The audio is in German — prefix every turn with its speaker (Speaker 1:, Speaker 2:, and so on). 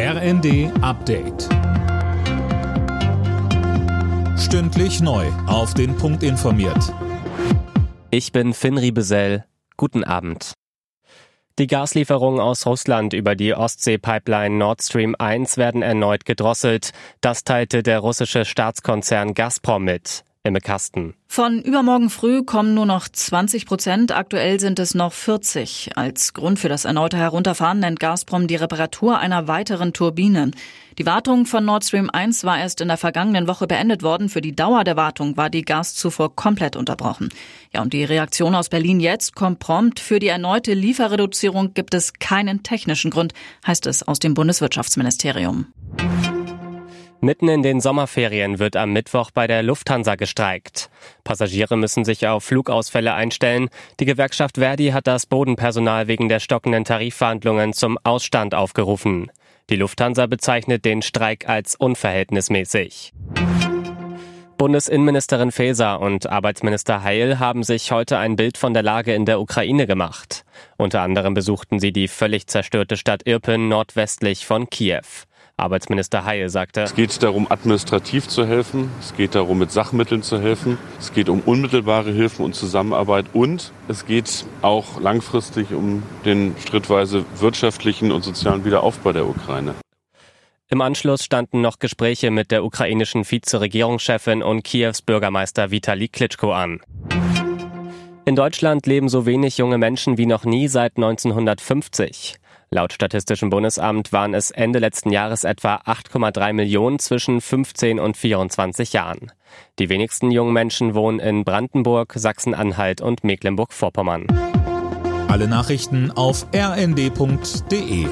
Speaker 1: RND Update. Stündlich neu. Auf den Punkt informiert.
Speaker 2: Ich bin Finn Riebesell. Guten Abend. Die Gaslieferungen aus Russland über die Ostsee-Pipeline Nord Stream 1 werden erneut gedrosselt. Das teilte der russische Staatskonzern Gazprom mit. Imme Kasten.
Speaker 3: Von übermorgen früh kommen nur noch 20 Prozent, aktuell sind es noch 40. Als Grund für das erneute Herunterfahren nennt Gazprom die Reparatur einer weiteren Turbine. Die Wartung von Nord Stream 1 war erst in der vergangenen Woche beendet worden. Für die Dauer der Wartung war die Gaszufuhr komplett unterbrochen. Ja, und die Reaktion aus Berlin jetzt kommt prompt. Für die erneute Lieferreduzierung gibt es keinen technischen Grund, heißt es aus dem Bundeswirtschaftsministerium.
Speaker 2: Mitten in den Sommerferien wird am Mittwoch bei der Lufthansa gestreikt. Passagiere müssen sich auf Flugausfälle einstellen. Die Gewerkschaft Verdi hat das Bodenpersonal wegen der stockenden Tarifverhandlungen zum Ausstand aufgerufen. Die Lufthansa bezeichnet den Streik als unverhältnismäßig. Bundesinnenministerin Faeser und Arbeitsminister Heil haben sich heute ein Bild von der Lage in der Ukraine gemacht. Unter anderem besuchten sie die völlig zerstörte Stadt Irpin nordwestlich von Kiew. Arbeitsminister Heil sagte,
Speaker 4: es geht darum, administrativ zu helfen. Es geht darum, mit Sachmitteln zu helfen. Es geht um unmittelbare Hilfen und Zusammenarbeit. Und es geht auch langfristig um den schrittweise wirtschaftlichen und sozialen Wiederaufbau der Ukraine.
Speaker 2: Im Anschluss standen noch Gespräche mit der ukrainischen Vizeregierungschefin und Kiews Bürgermeister Vitali Klitschko an. In Deutschland leben so wenig junge Menschen wie noch nie seit 1950. Laut Statistischem Bundesamt waren es Ende letzten Jahres etwa 8,3 Millionen zwischen 15 und 24 Jahren. Die wenigsten jungen Menschen wohnen in Brandenburg, Sachsen-Anhalt und Mecklenburg-Vorpommern.
Speaker 1: Alle Nachrichten auf rnd.de